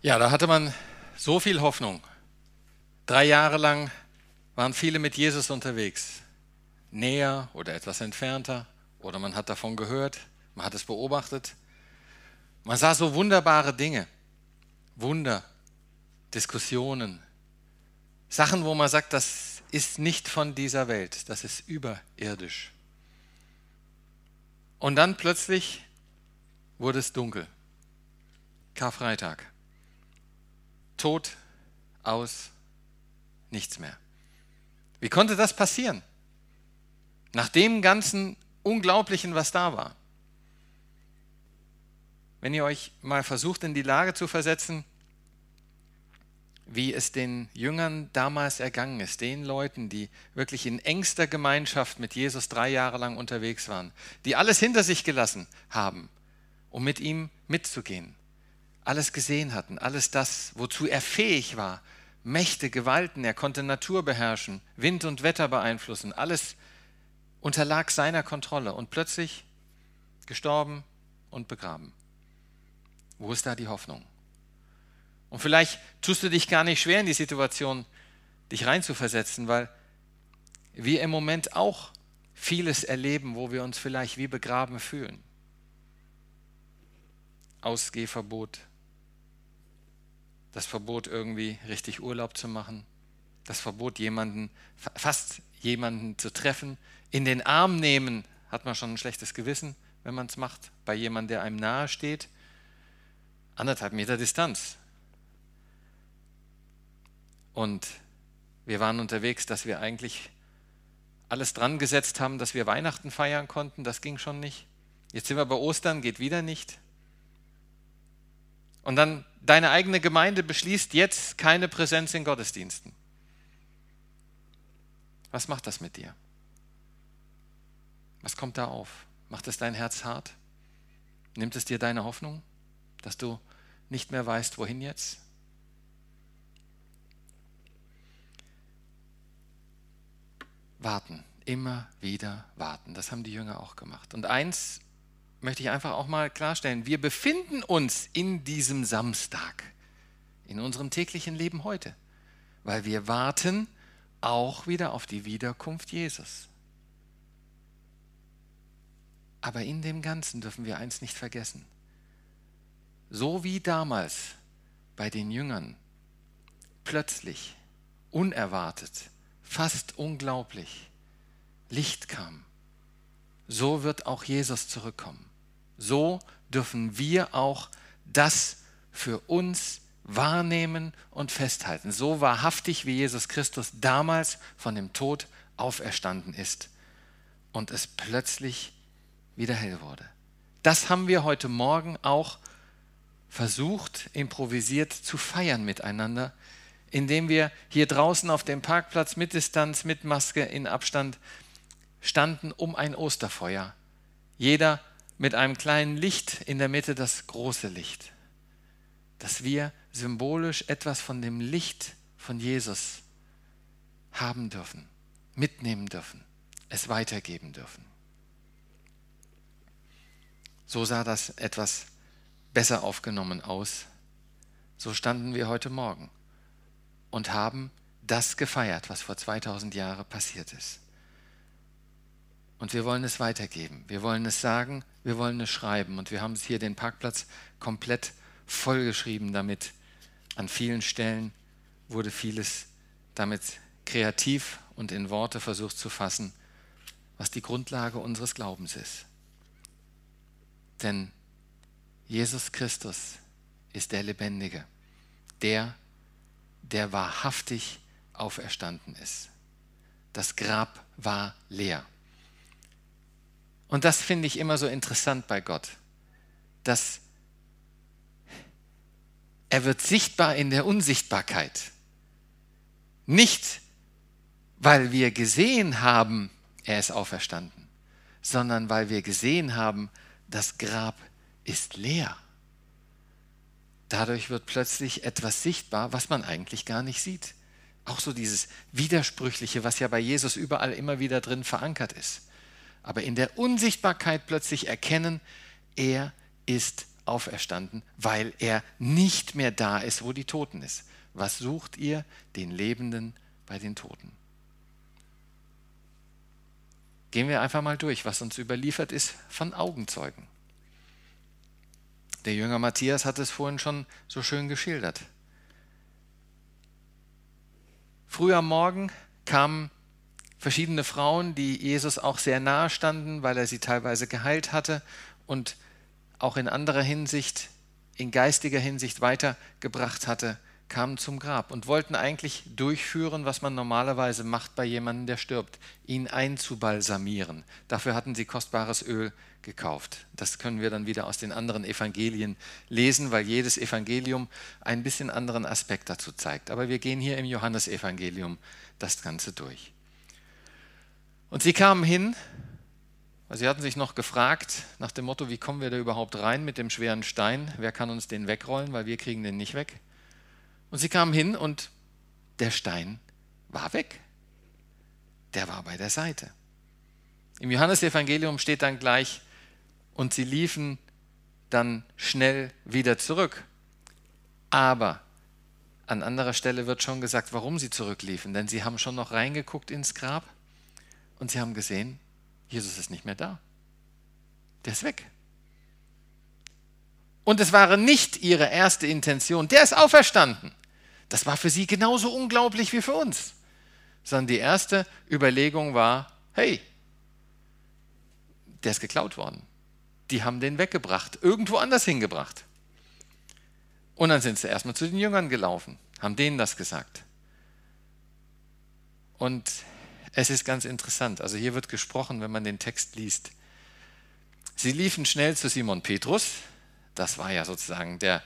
Ja, da hatte man so viel Hoffnung. Drei Jahre lang waren viele mit Jesus unterwegs. Näher oder etwas entfernter. Oder man hat davon gehört, man hat es beobachtet. Man sah so wunderbare Dinge. Wunder, Diskussionen. Sachen, wo man sagt, das ist nicht von dieser Welt, das ist überirdisch. Und dann plötzlich wurde es dunkel. Karfreitag. Tod, aus, nichts mehr. Wie konnte das passieren? Nach dem ganzen Unglaublichen, was da war. Wenn ihr euch mal versucht, in die Lage zu versetzen, wie es den Jüngern damals ergangen ist, den Leuten, die wirklich in engster Gemeinschaft mit Jesus drei Jahre lang unterwegs waren, die alles hinter sich gelassen haben, um mit ihm mitzugehen, alles gesehen hatten, alles das, wozu er fähig war, Mächte, Gewalten, er konnte Natur beherrschen, Wind und Wetter beeinflussen, alles unterlag seiner Kontrolle und plötzlich gestorben und begraben. Wo ist da die Hoffnung? Und vielleicht tust du dich gar nicht schwer in die Situation, dich reinzuversetzen, weil wir im Moment auch vieles erleben, wo wir uns vielleicht wie begraben fühlen. Ausgehverbot, das Verbot irgendwie richtig Urlaub zu machen, das Verbot jemanden, fast jemanden zu treffen, in den Arm nehmen, hat man schon ein schlechtes Gewissen, wenn man es macht, bei jemandem, der einem nahe steht. Anderthalb Meter Distanz, und wir waren unterwegs, dass wir eigentlich alles dran gesetzt haben, dass wir Weihnachten feiern konnten. Das ging schon nicht. Jetzt sind wir bei Ostern, geht wieder nicht. Und dann deine eigene Gemeinde beschließt jetzt keine Präsenz in Gottesdiensten. Was macht das mit dir? Was kommt da auf? Macht es dein Herz hart? Nimmt es dir deine Hoffnung, dass du nicht mehr weißt, wohin jetzt? warten, immer wieder warten. Das haben die Jünger auch gemacht. Und eins möchte ich einfach auch mal klarstellen, wir befinden uns in diesem Samstag, in unserem täglichen Leben heute, weil wir warten auch wieder auf die Wiederkunft Jesus. Aber in dem Ganzen dürfen wir eins nicht vergessen. So wie damals bei den Jüngern, plötzlich, unerwartet, fast unglaublich, Licht kam. So wird auch Jesus zurückkommen. So dürfen wir auch das für uns wahrnehmen und festhalten. So wahrhaftig wie Jesus Christus damals von dem Tod auferstanden ist und es plötzlich wieder hell wurde. Das haben wir heute Morgen auch versucht, improvisiert zu feiern miteinander indem wir hier draußen auf dem Parkplatz mit Distanz, mit Maske in Abstand standen um ein Osterfeuer. Jeder mit einem kleinen Licht in der Mitte das große Licht. Dass wir symbolisch etwas von dem Licht von Jesus haben dürfen, mitnehmen dürfen, es weitergeben dürfen. So sah das etwas besser aufgenommen aus. So standen wir heute Morgen und haben das gefeiert, was vor 2000 Jahren passiert ist. Und wir wollen es weitergeben. Wir wollen es sagen, wir wollen es schreiben. Und wir haben hier den Parkplatz komplett vollgeschrieben damit. An vielen Stellen wurde vieles damit kreativ und in Worte versucht zu fassen, was die Grundlage unseres Glaubens ist. Denn Jesus Christus ist der Lebendige, der, der wahrhaftig auferstanden ist. Das Grab war leer. Und das finde ich immer so interessant bei Gott, dass er wird sichtbar in der Unsichtbarkeit. Nicht, weil wir gesehen haben, er ist auferstanden, sondern weil wir gesehen haben, das Grab ist leer. Dadurch wird plötzlich etwas sichtbar, was man eigentlich gar nicht sieht. Auch so dieses Widersprüchliche, was ja bei Jesus überall immer wieder drin verankert ist. Aber in der Unsichtbarkeit plötzlich erkennen, er ist auferstanden, weil er nicht mehr da ist, wo die Toten ist. Was sucht ihr? Den Lebenden bei den Toten. Gehen wir einfach mal durch, was uns überliefert ist von Augenzeugen. Der Jünger Matthias hat es vorhin schon so schön geschildert. Früh am Morgen kamen verschiedene Frauen, die Jesus auch sehr nahe standen, weil er sie teilweise geheilt hatte und auch in anderer Hinsicht, in geistiger Hinsicht weitergebracht hatte, kamen zum Grab und wollten eigentlich durchführen, was man normalerweise macht bei jemandem, der stirbt, ihn einzubalsamieren. Dafür hatten sie kostbares Öl gekauft. Das können wir dann wieder aus den anderen Evangelien lesen, weil jedes Evangelium ein bisschen anderen Aspekt dazu zeigt. Aber wir gehen hier im Johannesevangelium das Ganze durch. Und sie kamen hin, weil sie hatten sich noch gefragt nach dem Motto, wie kommen wir da überhaupt rein mit dem schweren Stein? Wer kann uns den wegrollen, weil wir kriegen den nicht weg? Und sie kamen hin und der Stein war weg. Der war bei der Seite. Im Johannesevangelium steht dann gleich, und sie liefen dann schnell wieder zurück. Aber an anderer Stelle wird schon gesagt, warum sie zurückliefen, denn sie haben schon noch reingeguckt ins Grab und sie haben gesehen, Jesus ist nicht mehr da. Der ist weg. Und es war nicht ihre erste Intention, der ist auferstanden. Das war für sie genauso unglaublich wie für uns. Sondern die erste Überlegung war, hey, der ist geklaut worden. Die haben den weggebracht, irgendwo anders hingebracht. Und dann sind sie erstmal zu den Jüngern gelaufen, haben denen das gesagt. Und es ist ganz interessant, also hier wird gesprochen, wenn man den Text liest. Sie liefen schnell zu Simon Petrus, das war ja sozusagen der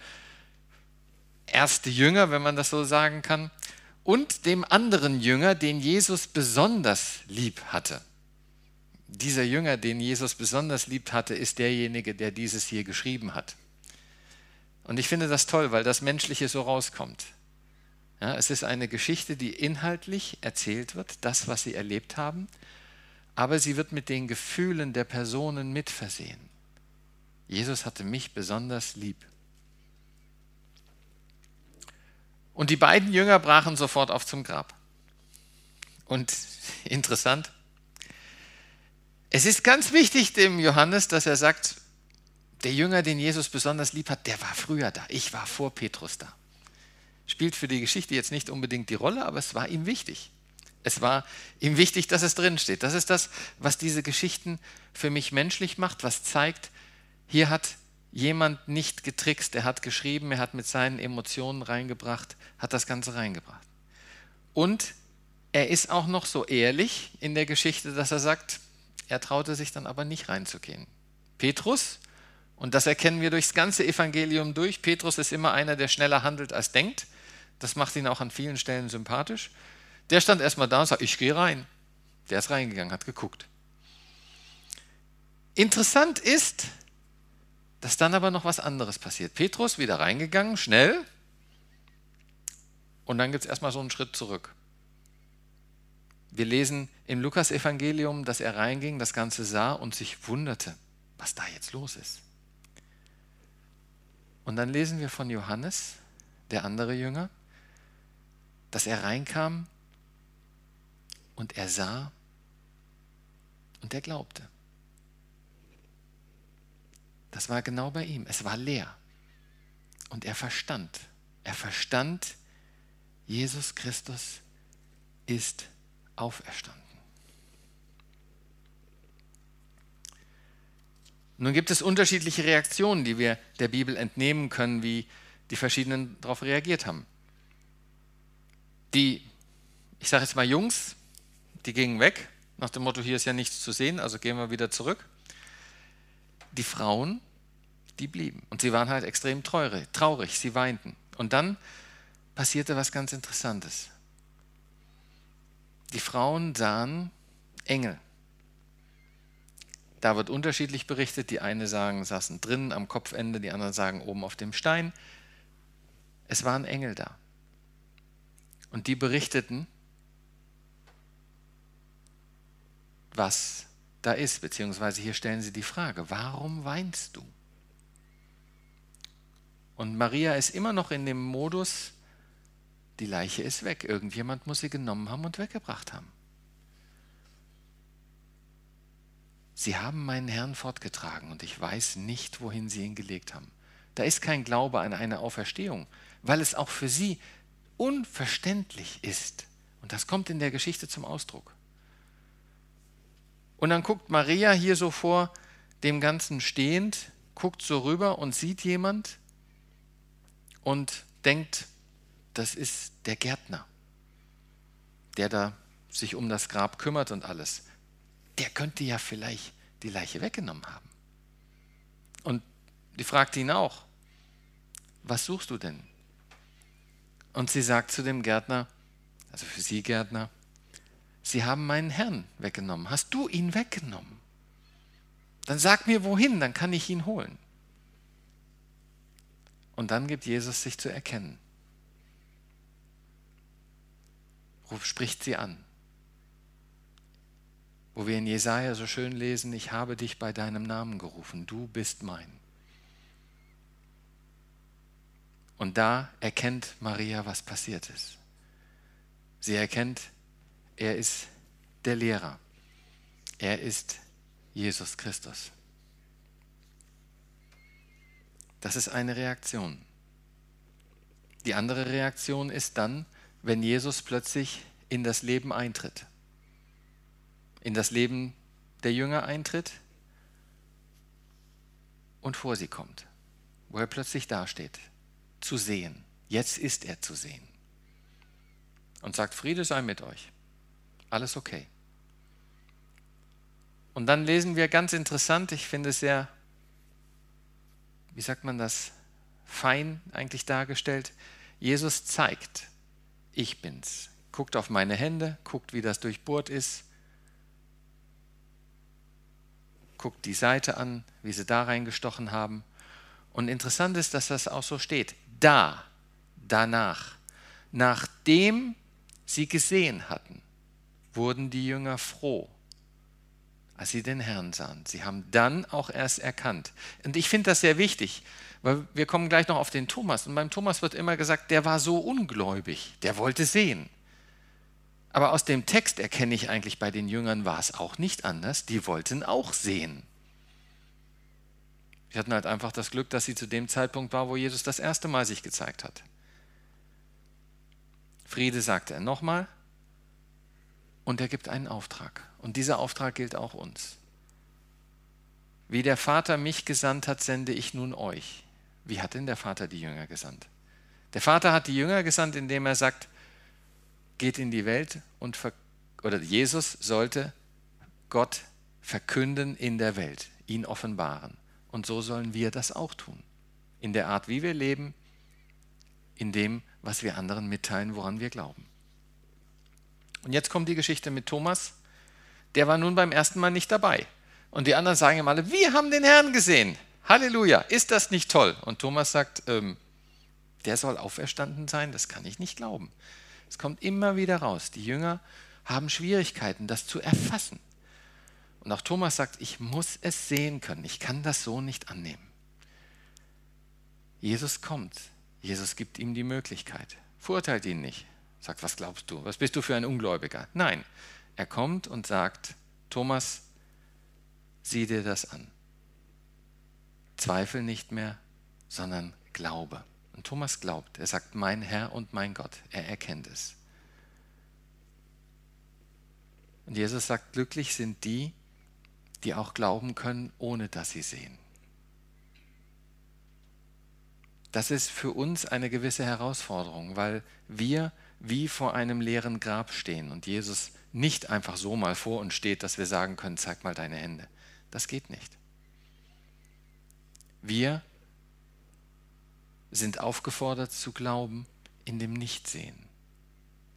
erste Jünger, wenn man das so sagen kann, und dem anderen Jünger, den Jesus besonders lieb hatte. Dieser Jünger, den Jesus besonders liebt hatte, ist derjenige, der dieses hier geschrieben hat. Und ich finde das toll, weil das Menschliche so rauskommt. Ja, es ist eine Geschichte, die inhaltlich erzählt wird, das, was sie erlebt haben, aber sie wird mit den Gefühlen der Personen mitversehen. Jesus hatte mich besonders lieb. Und die beiden Jünger brachen sofort auf zum Grab. Und interessant, es ist ganz wichtig dem Johannes, dass er sagt, der Jünger, den Jesus besonders lieb hat, der war früher da. Ich war vor Petrus da. Spielt für die Geschichte jetzt nicht unbedingt die Rolle, aber es war ihm wichtig. Es war ihm wichtig, dass es drinsteht. Das ist das, was diese Geschichten für mich menschlich macht, was zeigt, hier hat jemand nicht getrickst, er hat geschrieben, er hat mit seinen Emotionen reingebracht, hat das Ganze reingebracht. Und er ist auch noch so ehrlich in der Geschichte, dass er sagt, er traute sich dann aber nicht reinzugehen. Petrus, und das erkennen wir durchs ganze Evangelium durch, Petrus ist immer einer, der schneller handelt als denkt. Das macht ihn auch an vielen Stellen sympathisch. Der stand erstmal da und sagt, ich gehe rein. Der ist reingegangen, hat geguckt. Interessant ist, dass dann aber noch was anderes passiert. Petrus wieder reingegangen, schnell. Und dann gibt es erstmal so einen Schritt zurück. Wir lesen im Lukas-Evangelium, dass er reinging, das Ganze sah und sich wunderte, was da jetzt los ist. Und dann lesen wir von Johannes, der andere Jünger, dass er reinkam und er sah und er glaubte. Das war genau bei ihm. Es war leer. Und er verstand. Er verstand, Jesus Christus ist auferstanden. Nun gibt es unterschiedliche Reaktionen, die wir der Bibel entnehmen können, wie die verschiedenen darauf reagiert haben. Die, ich sage jetzt mal Jungs, die gingen weg, nach dem Motto, hier ist ja nichts zu sehen, also gehen wir wieder zurück die Frauen, die blieben. Und sie waren halt extrem traurig, sie weinten. Und dann passierte was ganz Interessantes. Die Frauen sahen Engel. Da wird unterschiedlich berichtet. Die eine sagen, saßen drinnen am Kopfende, die anderen sagen oben auf dem Stein. Es waren Engel da. Und die berichteten, was da ist, beziehungsweise hier stellen sie die Frage, warum weinst du? Und Maria ist immer noch in dem Modus, die Leiche ist weg. Irgendjemand muss sie genommen haben und weggebracht haben. Sie haben meinen Herrn fortgetragen und ich weiß nicht, wohin sie ihn gelegt haben. Da ist kein Glaube an eine Auferstehung, weil es auch für sie unverständlich ist. Und das kommt in der Geschichte zum Ausdruck. Und dann guckt Maria hier so vor dem Ganzen stehend, guckt so rüber und sieht jemand und denkt, das ist der Gärtner, der da sich um das Grab kümmert und alles der könnte ja vielleicht die Leiche weggenommen haben. Und die fragt ihn auch, was suchst du denn? Und sie sagt zu dem Gärtner, also für sie Gärtner, sie haben meinen Herrn weggenommen. Hast du ihn weggenommen? Dann sag mir wohin, dann kann ich ihn holen. Und dann gibt Jesus sich zu erkennen. Spricht sie an wo wir in Jesaja so schön lesen: Ich habe dich bei deinem Namen gerufen, du bist mein. Und da erkennt Maria, was passiert ist. Sie erkennt, er ist der Lehrer. Er ist Jesus Christus. Das ist eine Reaktion. Die andere Reaktion ist dann, wenn Jesus plötzlich in das Leben eintritt in das Leben der Jünger eintritt und vor sie kommt, wo er plötzlich dasteht, zu sehen. Jetzt ist er zu sehen. Und sagt, Friede sei mit euch. Alles okay. Und dann lesen wir ganz interessant, ich finde es sehr, wie sagt man das, fein eigentlich dargestellt. Jesus zeigt, ich bin's. Guckt auf meine Hände, guckt, wie das durchbohrt ist, guckt die Seite an, wie sie da reingestochen haben. Und interessant ist, dass das auch so steht. Da, danach, nachdem sie gesehen hatten, wurden die Jünger froh, als sie den Herrn sahen. Sie haben dann auch erst erkannt. Und ich finde das sehr wichtig, weil wir kommen gleich noch auf den Thomas. Und beim Thomas wird immer gesagt, der war so ungläubig, der wollte sehen. Aber aus dem Text erkenne ich eigentlich, bei den Jüngern war es auch nicht anders. Die wollten auch sehen. Sie hatten halt einfach das Glück, dass sie zu dem Zeitpunkt war, wo Jesus das erste Mal sich gezeigt hat. Friede sagte er nochmal und er gibt einen Auftrag. Und dieser Auftrag gilt auch uns. Wie der Vater mich gesandt hat, sende ich nun euch. Wie hat denn der Vater die Jünger gesandt? Der Vater hat die Jünger gesandt, indem er sagt, geht in die Welt und oder Jesus sollte Gott verkünden in der Welt, ihn offenbaren. Und so sollen wir das auch tun. In der Art, wie wir leben, in dem, was wir anderen mitteilen, woran wir glauben. Und jetzt kommt die Geschichte mit Thomas. Der war nun beim ersten Mal nicht dabei. Und die anderen sagen ihm alle, wir haben den Herrn gesehen. Halleluja, ist das nicht toll? Und Thomas sagt, ähm, der soll auferstanden sein, das kann ich nicht glauben. Es kommt immer wieder raus. Die Jünger haben Schwierigkeiten, das zu erfassen. Und auch Thomas sagt, ich muss es sehen können. Ich kann das so nicht annehmen. Jesus kommt. Jesus gibt ihm die Möglichkeit. Verurteilt ihn nicht. Sagt, was glaubst du? Was bist du für ein Ungläubiger? Nein, er kommt und sagt, Thomas, sieh dir das an. Zweifel nicht mehr, sondern glaube. Und Thomas glaubt, er sagt, mein Herr und mein Gott, er erkennt es. Und Jesus sagt, glücklich sind die, die auch glauben können, ohne dass sie sehen. Das ist für uns eine gewisse Herausforderung, weil wir wie vor einem leeren Grab stehen und Jesus nicht einfach so mal vor uns steht, dass wir sagen können, zeig mal deine Hände. Das geht nicht. Wir sind aufgefordert zu glauben in dem Nichtsehen.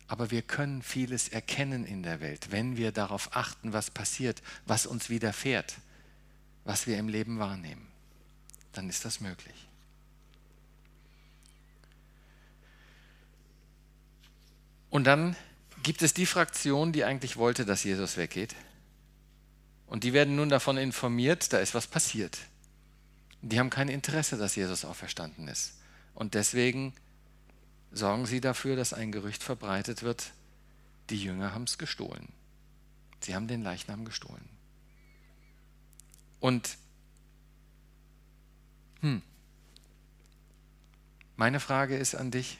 Aber wir können vieles erkennen in der Welt, wenn wir darauf achten, was passiert, was uns widerfährt, was wir im Leben wahrnehmen. Dann ist das möglich. Und dann gibt es die Fraktion, die eigentlich wollte, dass Jesus weggeht. Und die werden nun davon informiert, da ist was passiert. Die haben kein Interesse, dass Jesus auferstanden ist. Und deswegen sorgen sie dafür, dass ein Gerücht verbreitet wird, die Jünger haben es gestohlen. Sie haben den Leichnam gestohlen. Und hm, meine Frage ist an dich,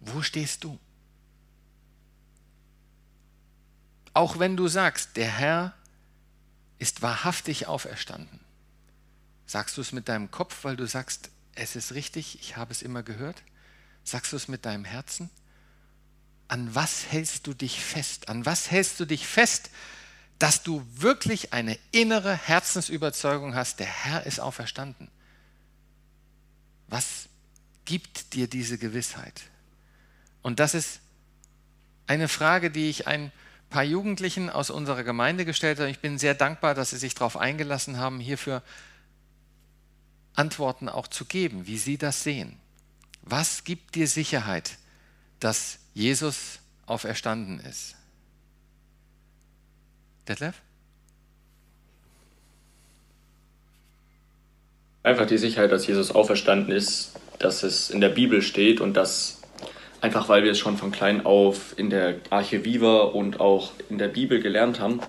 wo stehst du? Auch wenn du sagst, der Herr ist wahrhaftig auferstanden. Sagst du es mit deinem Kopf, weil du sagst, es ist richtig, ich habe es immer gehört? Sagst du es mit deinem Herzen? An was hältst du dich fest? An was hältst du dich fest, dass du wirklich eine innere Herzensüberzeugung hast, der Herr ist auferstanden? Was gibt dir diese Gewissheit? Und das ist eine Frage, die ich ein paar Jugendlichen aus unserer Gemeinde gestellt habe. Ich bin sehr dankbar, dass sie sich darauf eingelassen haben, hierfür Antworten auch zu geben, wie sie das sehen. Was gibt dir Sicherheit, dass Jesus auferstanden ist? Detlef? Einfach die Sicherheit, dass Jesus auferstanden ist, dass es in der Bibel steht und dass einfach weil wir es schon von klein auf in der Arche Viva und auch in der Bibel gelernt haben.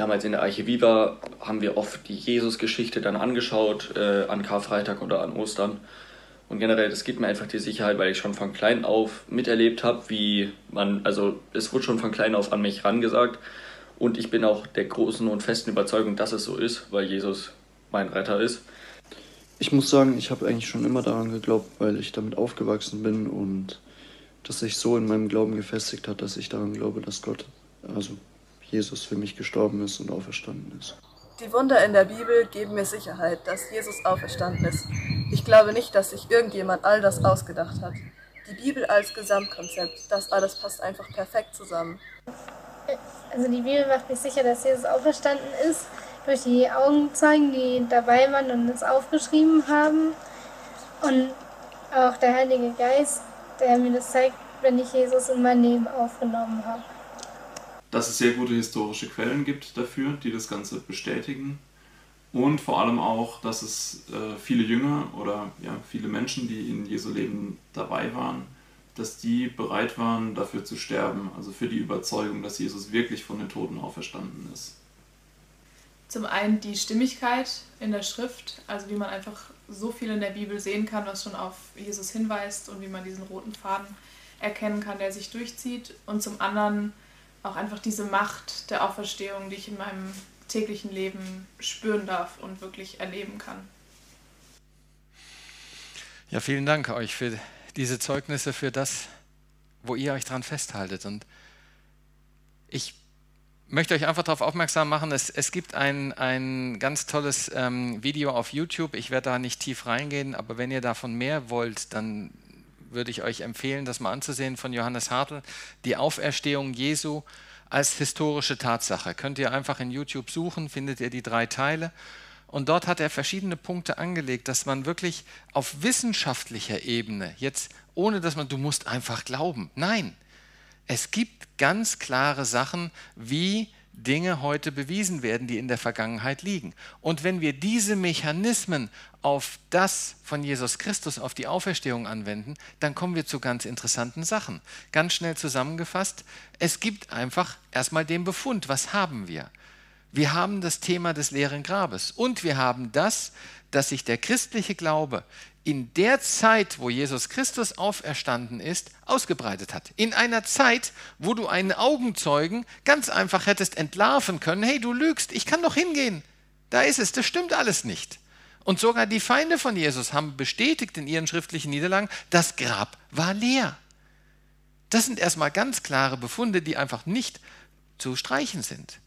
Damals in der Arche Viva haben wir oft die Jesus-Geschichte dann angeschaut, äh, an Karfreitag oder an Ostern. Und generell, das gibt mir einfach die Sicherheit, weil ich schon von klein auf miterlebt habe, wie man, also es wurde schon von klein auf an mich rangesagt. Und ich bin auch der großen und festen Überzeugung, dass es so ist, weil Jesus mein Retter ist. Ich muss sagen, ich habe eigentlich schon immer daran geglaubt, weil ich damit aufgewachsen bin und das sich so in meinem Glauben gefestigt hat, dass ich daran glaube, dass Gott, also Jesus für mich gestorben ist und auferstanden ist. Die Wunder in der Bibel geben mir Sicherheit, dass Jesus auferstanden ist. Ich glaube nicht, dass sich irgendjemand all das ausgedacht hat. Die Bibel als Gesamtkonzept, das alles passt einfach perfekt zusammen. Also die Bibel macht mich sicher, dass Jesus auferstanden ist, durch die Augenzeugen, die dabei waren und es aufgeschrieben haben. Und auch der Heilige Geist, der mir das zeigt, wenn ich Jesus in mein Leben aufgenommen habe. Dass es sehr gute historische Quellen gibt dafür, die das Ganze bestätigen. Und vor allem auch, dass es äh, viele Jünger oder ja, viele Menschen, die in Jesu Leben dabei waren, dass die bereit waren, dafür zu sterben, also für die Überzeugung, dass Jesus wirklich von den Toten auferstanden ist. Zum einen die Stimmigkeit in der Schrift, also wie man einfach so viel in der Bibel sehen kann, was schon auf Jesus hinweist und wie man diesen roten Faden erkennen kann, der sich durchzieht. Und zum anderen auch einfach diese Macht der Auferstehung, die ich in meinem täglichen Leben spüren darf und wirklich erleben kann. Ja, vielen Dank euch für diese Zeugnisse, für das, wo ihr euch dran festhaltet. Und ich möchte euch einfach darauf aufmerksam machen, es, es gibt ein, ein ganz tolles ähm, Video auf YouTube. Ich werde da nicht tief reingehen, aber wenn ihr davon mehr wollt, dann würde ich euch empfehlen, das mal anzusehen von Johannes Hartl, die Auferstehung Jesu als historische Tatsache. Könnt ihr einfach in YouTube suchen, findet ihr die drei Teile. Und dort hat er verschiedene Punkte angelegt, dass man wirklich auf wissenschaftlicher Ebene, jetzt ohne dass man, du musst einfach glauben. Nein, es gibt ganz klare Sachen, wie Dinge heute bewiesen werden, die in der Vergangenheit liegen. Und wenn wir diese Mechanismen auf das von Jesus Christus, auf die Auferstehung anwenden, dann kommen wir zu ganz interessanten Sachen. Ganz schnell zusammengefasst, es gibt einfach erstmal den Befund, was haben wir? Wir haben das Thema des leeren Grabes und wir haben das, dass sich der christliche Glaube in der Zeit, wo Jesus Christus auferstanden ist, ausgebreitet hat. In einer Zeit, wo du einen Augenzeugen ganz einfach hättest entlarven können, hey, du lügst, ich kann doch hingehen. Da ist es, das stimmt alles nicht. Und sogar die Feinde von Jesus haben bestätigt in ihren schriftlichen Niederlagen, das Grab war leer. Das sind erstmal ganz klare Befunde, die einfach nicht zu streichen sind.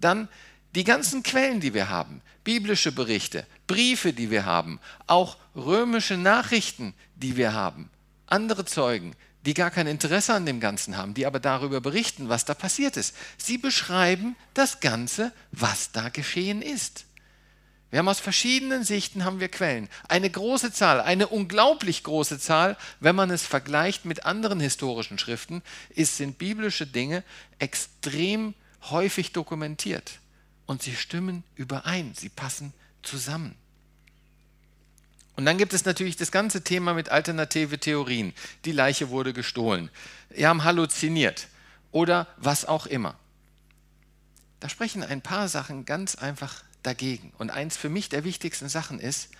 Dann die ganzen Quellen, die wir haben, biblische Berichte, Briefe, die wir haben, auch römische Nachrichten, die wir haben, andere Zeugen, die gar kein Interesse an dem Ganzen haben, die aber darüber berichten, was da passiert ist. Sie beschreiben das Ganze, was da geschehen ist. Wir haben aus verschiedenen Sichten haben wir Quellen. Eine große Zahl, eine unglaublich große Zahl, wenn man es vergleicht mit anderen historischen Schriften, ist, sind biblische Dinge extrem häufig dokumentiert. Und sie stimmen überein, sie passen zusammen. Und dann gibt es natürlich das ganze Thema mit alternative Theorien. Die Leiche wurde gestohlen. Wir haben halluziniert oder was auch immer. Da sprechen ein paar Sachen ganz einfach dagegen. Und eins für mich der wichtigsten Sachen ist,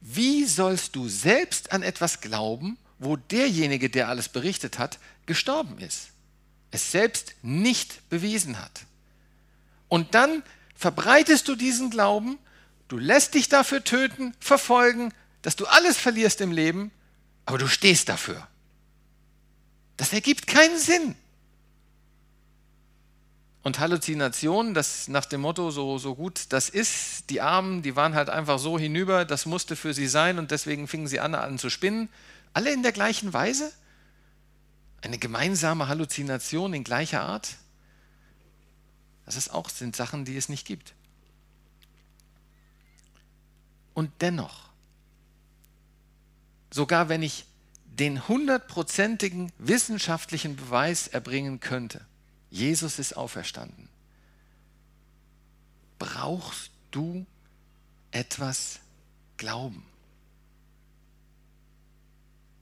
wie sollst du selbst an etwas glauben, wo derjenige, der alles berichtet hat, gestorben ist, es selbst nicht bewiesen hat? Und dann verbreitest du diesen Glauben, du lässt dich dafür töten, verfolgen, dass du alles verlierst im Leben, aber du stehst dafür. Das ergibt keinen Sinn. Und Halluzinationen, das nach dem Motto, so, so gut das ist, die Armen, die waren halt einfach so hinüber, das musste für sie sein und deswegen fingen sie an, an zu spinnen. Alle in der gleichen Weise? Eine gemeinsame Halluzination in gleicher Art? Das ist auch, sind Sachen, die es nicht gibt. Und dennoch, sogar wenn ich den hundertprozentigen wissenschaftlichen Beweis erbringen könnte, Jesus ist auferstanden. Brauchst du etwas Glauben?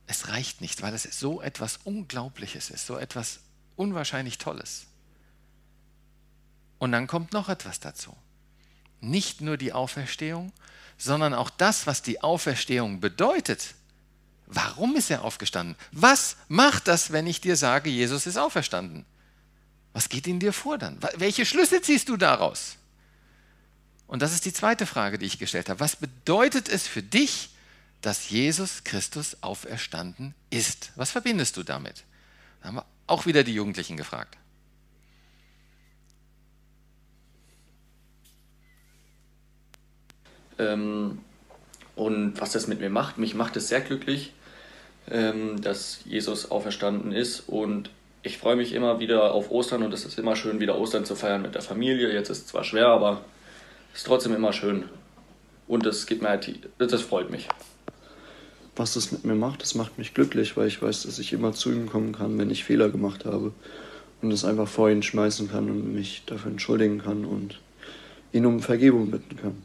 Es reicht nicht, weil es so etwas Unglaubliches ist, so etwas unwahrscheinlich Tolles. Und dann kommt noch etwas dazu. Nicht nur die Auferstehung, sondern auch das, was die Auferstehung bedeutet. Warum ist er aufgestanden? Was macht das, wenn ich dir sage, Jesus ist auferstanden? Was geht in dir vor dann? Welche Schlüsse ziehst du daraus? Und das ist die zweite Frage, die ich gestellt habe. Was bedeutet es für dich, dass Jesus Christus auferstanden ist? Was verbindest du damit? Da haben wir auch wieder die Jugendlichen gefragt. Ähm, und was das mit mir macht, mich macht es sehr glücklich, ähm, dass Jesus auferstanden ist und ich freue mich immer wieder auf Ostern und es ist immer schön, wieder Ostern zu feiern mit der Familie. Jetzt ist es zwar schwer, aber es ist trotzdem immer schön. Und es gibt mir halt, das freut mich. Was das mit mir macht, das macht mich glücklich, weil ich weiß, dass ich immer zu ihm kommen kann, wenn ich Fehler gemacht habe. Und es einfach vor ihn schmeißen kann und mich dafür entschuldigen kann und ihn um Vergebung bitten kann.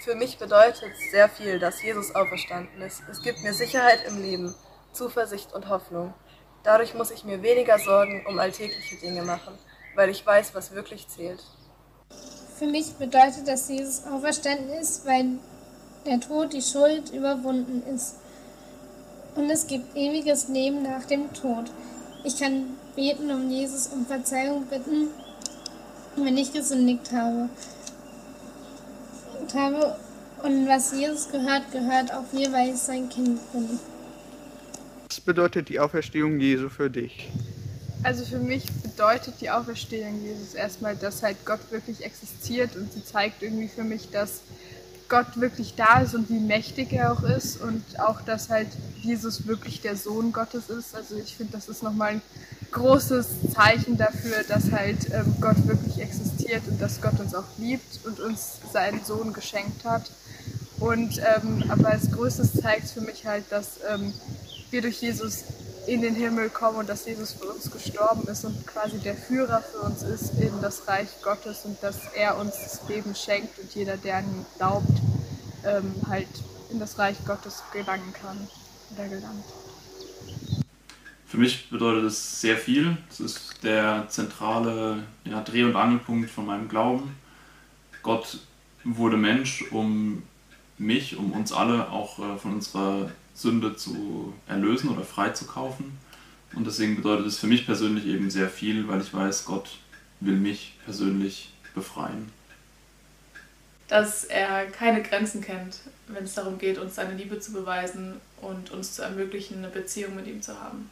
Für mich bedeutet sehr viel, dass Jesus auferstanden ist. Es gibt mir Sicherheit im Leben, Zuversicht und Hoffnung. Dadurch muss ich mir weniger Sorgen um alltägliche Dinge machen, weil ich weiß, was wirklich zählt. Für mich bedeutet, dass Jesus auferstanden ist, weil der Tod die Schuld überwunden ist. Und es gibt ewiges Leben nach dem Tod. Ich kann beten um Jesus um Verzeihung bitten, wenn ich gesündigt habe. Und, habe, und was Jesus gehört, gehört auch mir, weil ich sein Kind bin. Was bedeutet die Auferstehung Jesu für dich? Also für mich bedeutet die Auferstehung Jesus erstmal, dass halt Gott wirklich existiert und sie zeigt irgendwie für mich, dass Gott wirklich da ist und wie mächtig er auch ist und auch, dass halt Jesus wirklich der Sohn Gottes ist. Also ich finde, das ist nochmal ein großes Zeichen dafür, dass halt ähm, Gott wirklich existiert und dass Gott uns auch liebt und uns seinen Sohn geschenkt hat. Und ähm, aber als größtes zeigt für mich halt, dass ähm, wir durch Jesus in den Himmel kommen und dass Jesus für uns gestorben ist und quasi der Führer für uns ist in das Reich Gottes und dass er uns das Leben schenkt und jeder, der an ihn glaubt, ähm, halt in das Reich Gottes gelangen kann oder gelangt. Für mich bedeutet es sehr viel. Es ist der zentrale ja, Dreh- und Angelpunkt von meinem Glauben. Gott wurde Mensch, um mich, um uns alle auch äh, von unserer Sünde zu erlösen oder freizukaufen. Und deswegen bedeutet es für mich persönlich eben sehr viel, weil ich weiß, Gott will mich persönlich befreien. Dass er keine Grenzen kennt, wenn es darum geht, uns seine Liebe zu beweisen und uns zu ermöglichen, eine Beziehung mit ihm zu haben.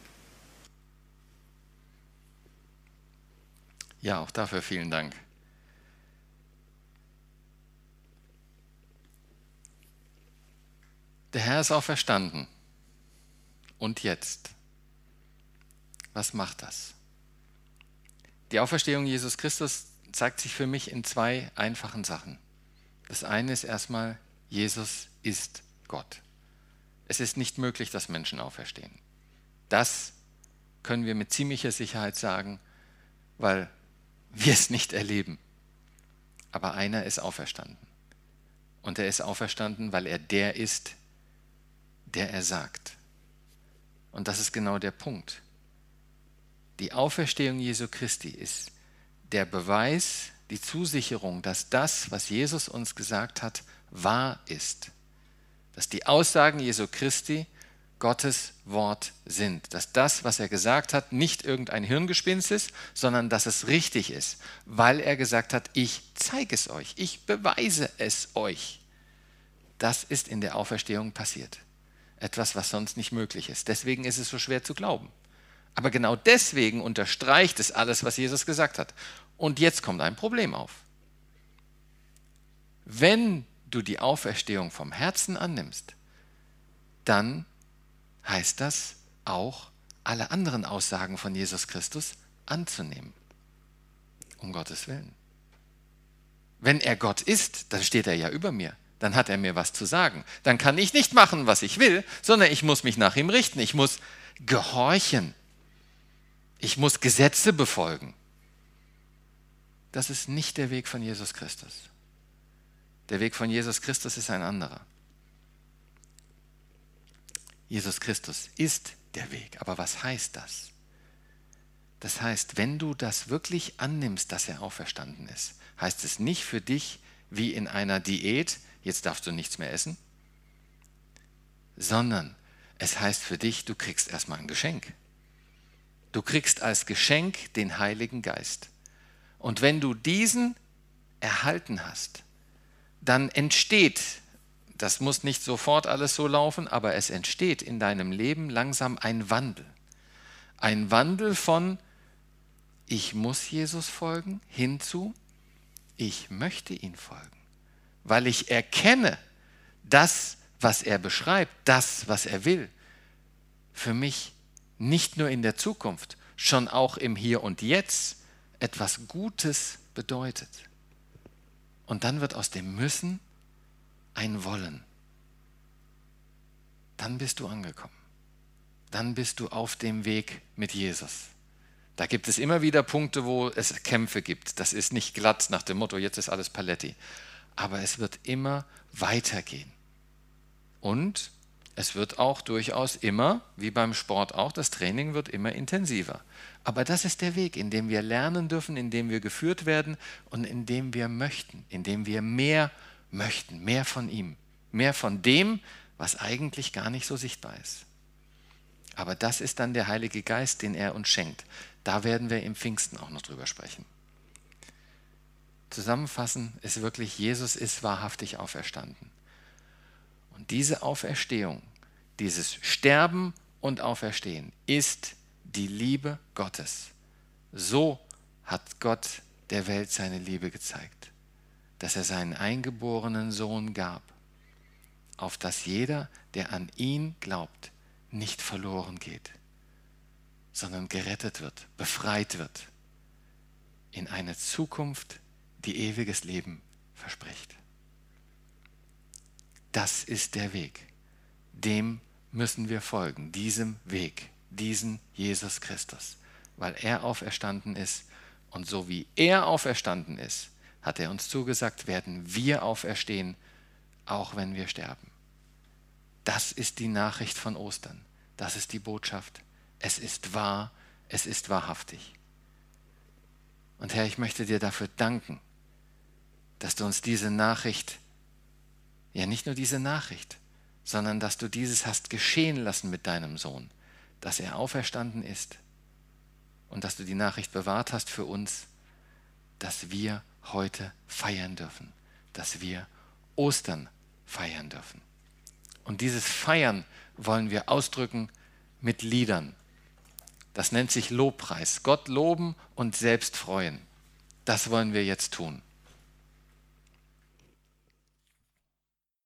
Ja, auch dafür vielen Dank. Der Herr ist auch verstanden. Und jetzt? Was macht das? Die Auferstehung Jesus Christus zeigt sich für mich in zwei einfachen Sachen. Das eine ist erstmal, Jesus ist Gott. Es ist nicht möglich, dass Menschen auferstehen. Das können wir mit ziemlicher Sicherheit sagen, weil wir es nicht erleben. Aber einer ist auferstanden. Und er ist auferstanden, weil er der ist, der er sagt. Und das ist genau der Punkt. Die Auferstehung Jesu Christi ist der Beweis, die Zusicherung, dass das, was Jesus uns gesagt hat, wahr ist. Dass die Aussagen Jesu Christi Gottes Wort sind. Dass das, was er gesagt hat, nicht irgendein Hirngespinst ist, sondern dass es richtig ist, weil er gesagt hat, ich zeige es euch, ich beweise es euch. Das ist in der Auferstehung passiert. Etwas, was sonst nicht möglich ist. Deswegen ist es so schwer zu glauben. Aber genau deswegen unterstreicht es alles, was Jesus gesagt hat. Und jetzt kommt ein Problem auf. Wenn du die Auferstehung vom Herzen annimmst, dann heißt das auch, alle anderen Aussagen von Jesus Christus anzunehmen. Um Gottes Willen. Wenn er Gott ist, dann steht er ja über mir. Dann hat er mir was zu sagen. Dann kann ich nicht machen, was ich will, sondern ich muss mich nach ihm richten. Ich muss gehorchen. Ich muss Gesetze befolgen. Das ist nicht der Weg von Jesus Christus. Der Weg von Jesus Christus ist ein anderer. Jesus Christus ist der Weg. Aber was heißt das? Das heißt, wenn du das wirklich annimmst, dass er auferstanden ist, heißt es nicht für dich wie in einer Diät, jetzt darfst du nichts mehr essen, sondern es heißt für dich, du kriegst erstmal ein Geschenk. Du kriegst als Geschenk den Heiligen Geist. Und wenn du diesen erhalten hast, dann entsteht das muss nicht sofort alles so laufen, aber es entsteht in deinem Leben langsam ein Wandel. Ein Wandel von ich muss Jesus folgen hinzu ich möchte ihn folgen, weil ich erkenne, das, was er beschreibt, das, was er will, für mich nicht nur in der Zukunft, schon auch im Hier und Jetzt etwas Gutes bedeutet. Und dann wird aus dem Müssen ein Wollen, dann bist du angekommen. Dann bist du auf dem Weg mit Jesus. Da gibt es immer wieder Punkte, wo es Kämpfe gibt. Das ist nicht glatt nach dem Motto, jetzt ist alles Paletti. Aber es wird immer weitergehen. Und es wird auch durchaus immer, wie beim Sport auch, das Training wird immer intensiver. Aber das ist der Weg, in dem wir lernen dürfen, in dem wir geführt werden und in dem wir möchten, in dem wir mehr möchten, mehr von ihm, mehr von dem, was eigentlich gar nicht so sichtbar ist. Aber das ist dann der Heilige Geist, den er uns schenkt. Da werden wir im Pfingsten auch noch drüber sprechen. Zusammenfassen ist wirklich, Jesus ist wahrhaftig auferstanden. Und diese Auferstehung, dieses Sterben und Auferstehen ist die Liebe Gottes. So hat Gott der Welt seine Liebe gezeigt dass er seinen eingeborenen Sohn gab, auf dass jeder, der an ihn glaubt, nicht verloren geht, sondern gerettet wird, befreit wird in eine Zukunft, die ewiges Leben verspricht. Das ist der Weg. Dem müssen wir folgen, diesem Weg, diesen Jesus Christus, weil er auferstanden ist und so wie er auferstanden ist, hat er uns zugesagt, werden wir auferstehen, auch wenn wir sterben. Das ist die Nachricht von Ostern. Das ist die Botschaft. Es ist wahr, es ist wahrhaftig. Und Herr, ich möchte dir dafür danken, dass du uns diese Nachricht, ja nicht nur diese Nachricht, sondern dass du dieses hast geschehen lassen mit deinem Sohn, dass er auferstanden ist und dass du die Nachricht bewahrt hast für uns, dass wir heute feiern dürfen, dass wir Ostern feiern dürfen. Und dieses Feiern wollen wir ausdrücken mit Liedern. Das nennt sich Lobpreis. Gott loben und selbst freuen. Das wollen wir jetzt tun.